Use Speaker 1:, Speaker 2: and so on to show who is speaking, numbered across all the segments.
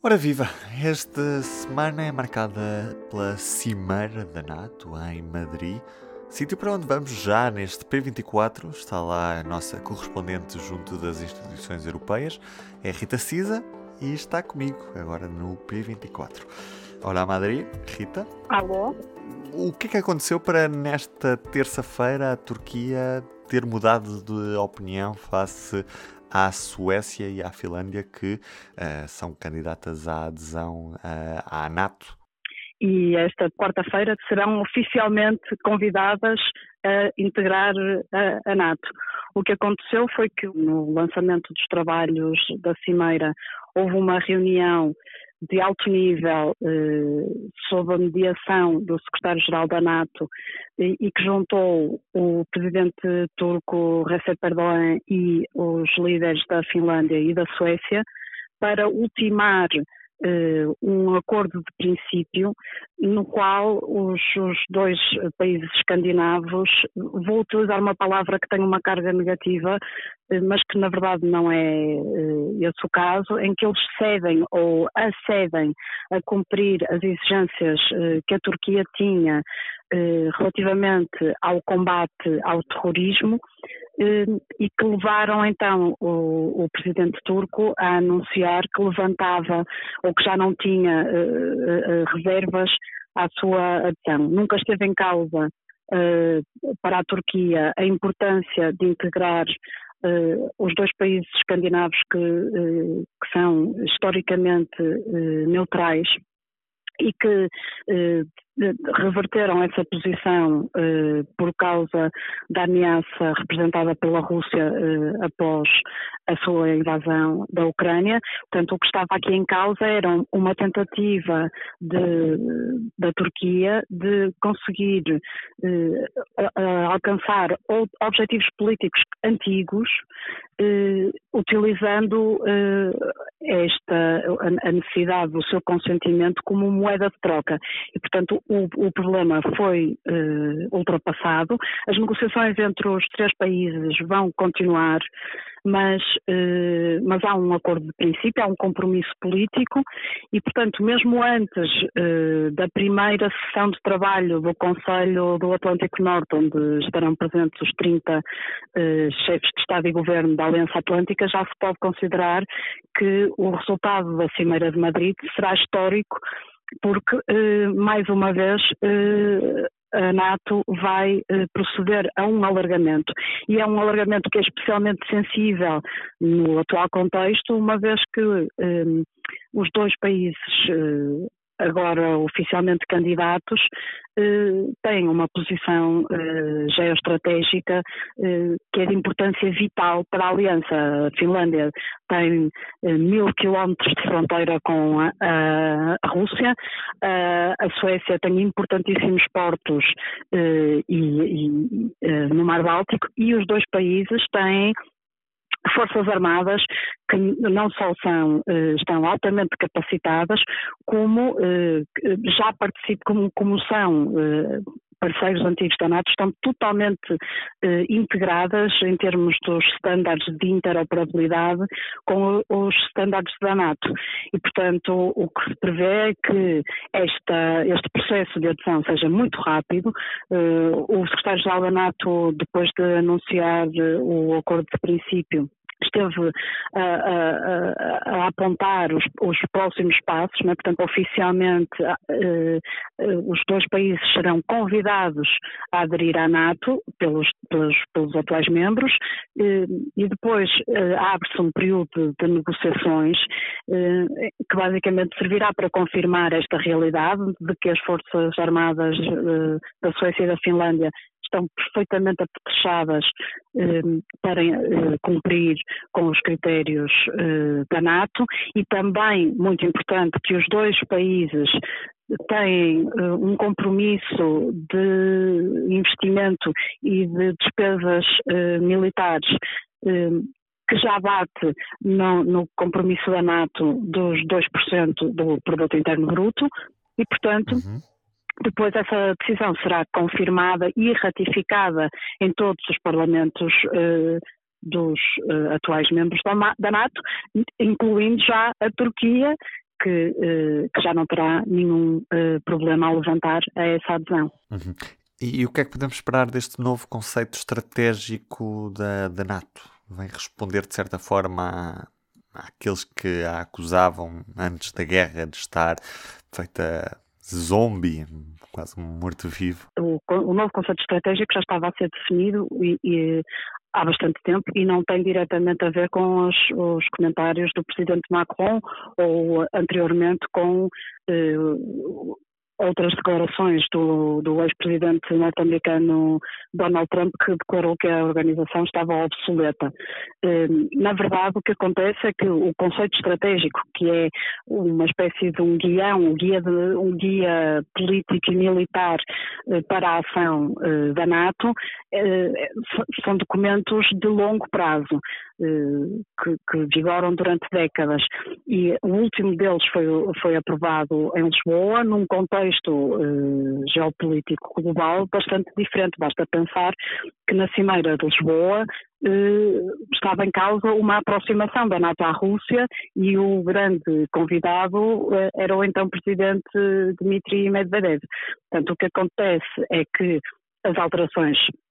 Speaker 1: Ora viva! Esta semana é marcada pela Cimeira da NATO em Madrid, sítio para onde vamos já neste P24. Está lá a nossa correspondente junto das instituições europeias, é Rita Cisa, e está comigo agora no P24. Olá Madrid, Rita.
Speaker 2: Alô?
Speaker 1: O que é que aconteceu para nesta terça-feira a Turquia ter mudado de opinião face à Suécia e à Finlândia, que uh, são candidatas à adesão uh, à NATO.
Speaker 2: E esta quarta-feira serão oficialmente convidadas a integrar a, a NATO. O que aconteceu foi que no lançamento dos trabalhos da Cimeira houve uma reunião de alto nível eh, sob a mediação do secretário-geral da NATO e, que juntou o presidente turco Recep Erdogan e os líderes da Finlândia e da Suécia para ultimar um acordo de princípio no qual os, os, dois países escandinavos, vou utilizar uma palavra que tem uma carga negativa, uh, mas que na verdade não é uh, esse o caso, em que eles cedem ou acedem a cumprir as exigências que a Turquia tinha relativamente ao combate ao terrorismo e que levaram então o, o, presidente turco a anunciar que levantava ou que já não tinha uh, uh, reservas à sua adesão. Nunca esteve em causa uh, para a Turquia a importância de integrar os dois países escandinavos que, que são historicamente neutrais e que reverteram essa posição eh, por causa da ameaça representada pela Rússia eh, após a sua invasão da Ucrânia. Portanto, o que estava aqui em causa era uma tentativa de, da Turquia de conseguir eh, alcançar objetivos políticos antigos utilizando esta a necessidade do seu consentimento como moeda de troca. E, portanto, o, o problema foi uh, ultrapassado. As negociações entre os três países vão continuar, mas, uh, mas há um acordo de princípio, há um compromisso político e, portanto, mesmo antes uh, da primeira sessão de trabalho do Conselho do Atlântico Norte, onde estarão presentes os 30 chefes de Estado e Governo da Aliança Atlântica, já se pode considerar que o resultado da Cimeira de Madrid será histórico porque, eh, mais uma vez, eh, a NATO vai eh, proceder a um alargamento. E é um alargamento que é especialmente sensível no atual contexto, uma vez que os dois países agora oficialmente candidatos, eh, têm uma posição eh, geoestratégica eh, que é de importância vital para a aliança. A Finlândia tem mil quilómetros de fronteira com a, Rússia, a Suécia tem importantíssimos portos no Mar Báltico e os dois países têm Forças Armadas que não só são, eh, estão altamente capacitadas, como eh, já participam, como, como são eh, parceiros antigos da NATO estão totalmente integradas em termos dos estándares de interoperabilidade com os estándares da NATO. E, portanto, o que se prevê é que esta, este processo de adesão seja muito rápido. O secretário-geral da NATO, depois de anunciar o acordo de princípio, esteve a, a, a apontar os, os, próximos passos, né? portanto, oficialmente uh, uh, os dois países serão convidados a aderir à NATO pelos, pelos, pelos atuais membros uh, e depois abre-se um período de negociações que basicamente servirá para confirmar esta realidade de que as Forças Armadas da Suécia e da Finlândia estão perfeitamente apetrechadas eh, para eh, cumprir com os critérios eh, da NATO e também, muito importante, que os dois países têm uh, um compromisso de investimento e de despesas uh, militares uh, que já bate no, no, compromisso da NATO dos 2% do produto interno bruto e, portanto, uhum depois essa decisão será confirmada e ratificada em todos os parlamentos uh, dos uh, atuais membros da, da, NATO, incluindo já a Turquia, que, que já não terá nenhum problema ao levantar a essa adesão.
Speaker 1: Uhum. E, e, o que é que podemos esperar deste novo conceito estratégico da, da NATO? Vem responder de certa forma àqueles que a acusavam antes da guerra de estar feita zombie, quase morto-vivo?
Speaker 2: O, o, novo conceito estratégico já estava a ser definido e, e, há bastante tempo e não tem diretamente a ver com os, os comentários do presidente Macron ou anteriormente com eh, outras declarações do, do ex-presidente norte-americano Donald Trump, que declarou que a organização estava obsoleta. Hum, na verdade, o que acontece é que o conceito estratégico, que é uma espécie de um guião, um guia, de, um guia político e militar eh, para a ação eh, da NATO, eh, são documentos de longo prazo. Que, que, vigoram durante décadas e o último deles foi, foi aprovado em Lisboa num contexto uh, geopolítico global bastante diferente. Basta pensar que na Cimeira de Lisboa uh, estava em causa uma aproximação da NATO à Rússia e o grande convidado uh, era o então presidente Dmitry Medvedev. Portanto, o que acontece é que as alterações eh,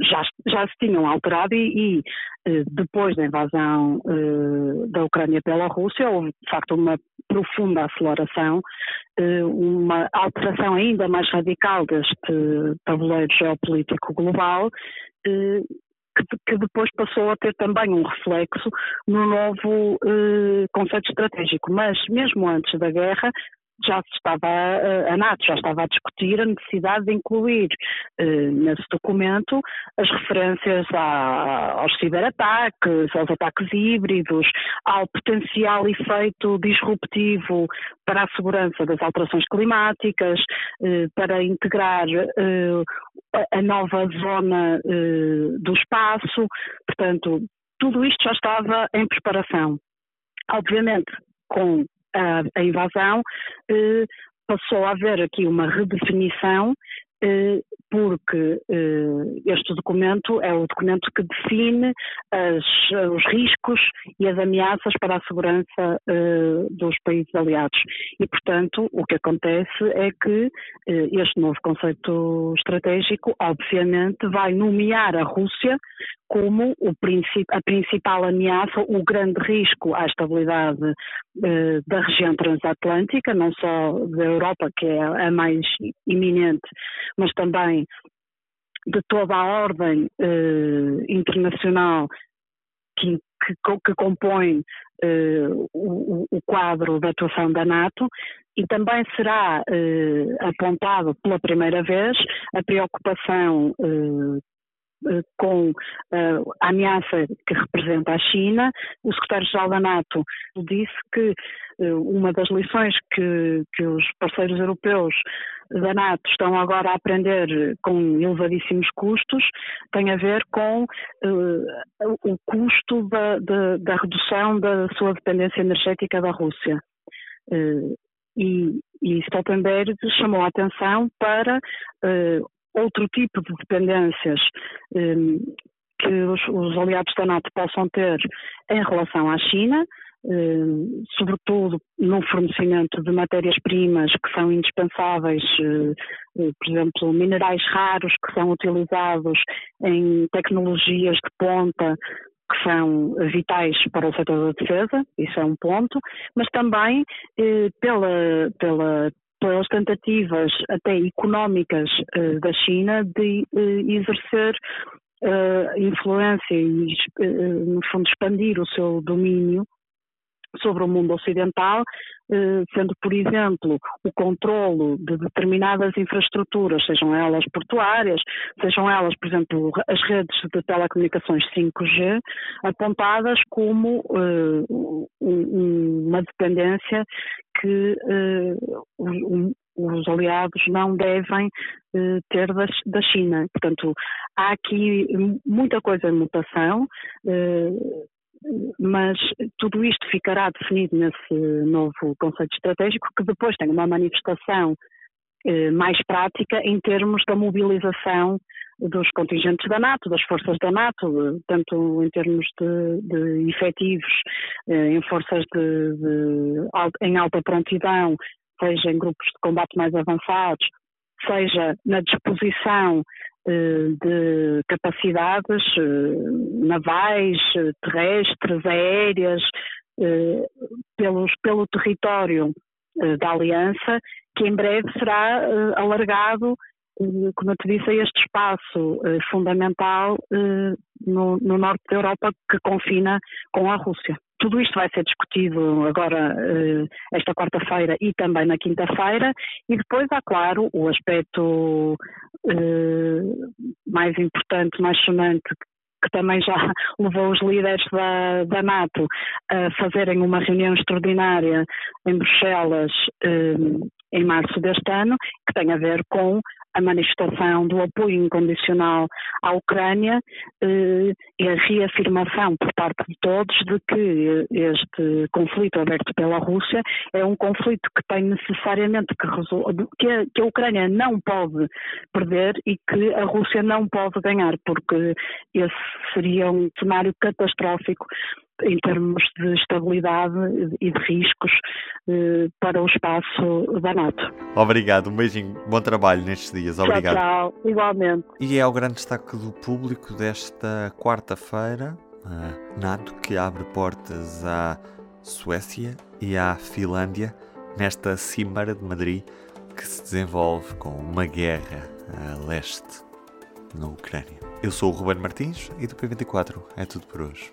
Speaker 2: já, já se tinham alterado e, e eh, depois da invasão eh, da Ucrânia pela Rússia houve de facto uma profunda aceleração, uma alteração ainda mais radical deste tabuleiro geopolítico global que, depois passou a ter também um reflexo no novo conceito estratégico. Mas mesmo antes da guerra, já se estava, a NATO já estava a discutir a necessidade de incluir eh, nesse documento as referências aos ciberataques, aos ataques híbridos, ao potencial efeito disruptivo para a segurança das alterações climáticas, eh, para integrar eh, a nova zona do espaço, portanto, tudo isto já estava em preparação. Obviamente, com a, a invasão, eh, passou a haver aqui uma redefinição eh, porque eh, este documento é o documento que define as, os riscos e as ameaças para a segurança eh, dos países aliados. E, portanto, o que acontece é que este novo conceito estratégico, obviamente, vai nomear a Rússia como a principal ameaça, o grande risco à estabilidade da região transatlântica, não só da Europa, que é a mais iminente, mas também de toda a ordem eh, internacional que, que, que compõe eh, o, o, quadro da atuação da NATO e também será eh, apontado pela primeira vez a preocupação eh, com uh, a ameaça que representa a China. O secretário-geral da NATO disse que uh, uma das lições que, que os parceiros europeus da NATO estão agora a aprender com elevadíssimos custos tem a ver com uh, o custo da, da, da, redução da sua dependência energética da Rússia. E, e Stoltenberg chamou a atenção para outro tipo de dependências um, que os, os, aliados da NATO possam ter em relação à China, um, sobretudo no fornecimento de matérias-primas que são indispensáveis, uh, uh, por exemplo, minerais raros que são utilizados em tecnologias de ponta que são vitais para o setor da defesa, isso é um ponto, mas também eh, pela, pela pelas tentativas até económicas da China de exercer uh, influência e, no fundo, expandir o seu domínio sobre o mundo ocidental, sendo, por exemplo, o controlo de determinadas infraestruturas, sejam elas portuárias, sejam elas, por exemplo, as redes de telecomunicações 5G, apontadas como uma dependência que uh, os aliados não devem ter da, da, China. Portanto, há aqui muita coisa em mutação, mas tudo isto ficará definido nesse novo conceito estratégico, que depois tem uma manifestação mais prática em termos da mobilização dos contingentes da NATO, das forças da NATO, tanto em termos de, de efetivos, eh, em forças de, de, em alta prontidão, seja em grupos de combate mais avançados, seja na disposição eh, de capacidades eh, navais, terrestres, aéreas, pelos, pelo território da Aliança, que em breve será alargado como eu te disse, a este espaço eh, fundamental eh, no, no, norte da Europa que confina com a Rússia. Tudo isto vai ser discutido agora eh, esta quarta-feira e também na quinta-feira, e depois há, claro, o aspecto mais importante, mais sonante, que também já levou os líderes da, da, NATO a fazerem uma reunião extraordinária em Bruxelas em março deste ano, que tem a ver com a manifestação do apoio incondicional à Ucrânia eh, e a reafirmação por parte de todos de que este conflito aberto pela Rússia é um conflito que tem necessariamente que, que, a, que a Ucrânia não pode perder e que a Rússia não pode ganhar, porque esse seria um cenário catastrófico em termos de estabilidade e de riscos eh, para o espaço da NATO.
Speaker 1: Obrigado, um beijinho, bom trabalho nestes dias, obrigado.
Speaker 2: Tchau, tchau. igualmente.
Speaker 1: E é o grande destaque do público desta quarta-feira, a NATO que abre portas à Suécia e à Finlândia nesta Cimeira de Madrid que se desenvolve com uma guerra a leste na Ucrânia. Eu sou o Ruben Martins e do P24 é tudo por hoje.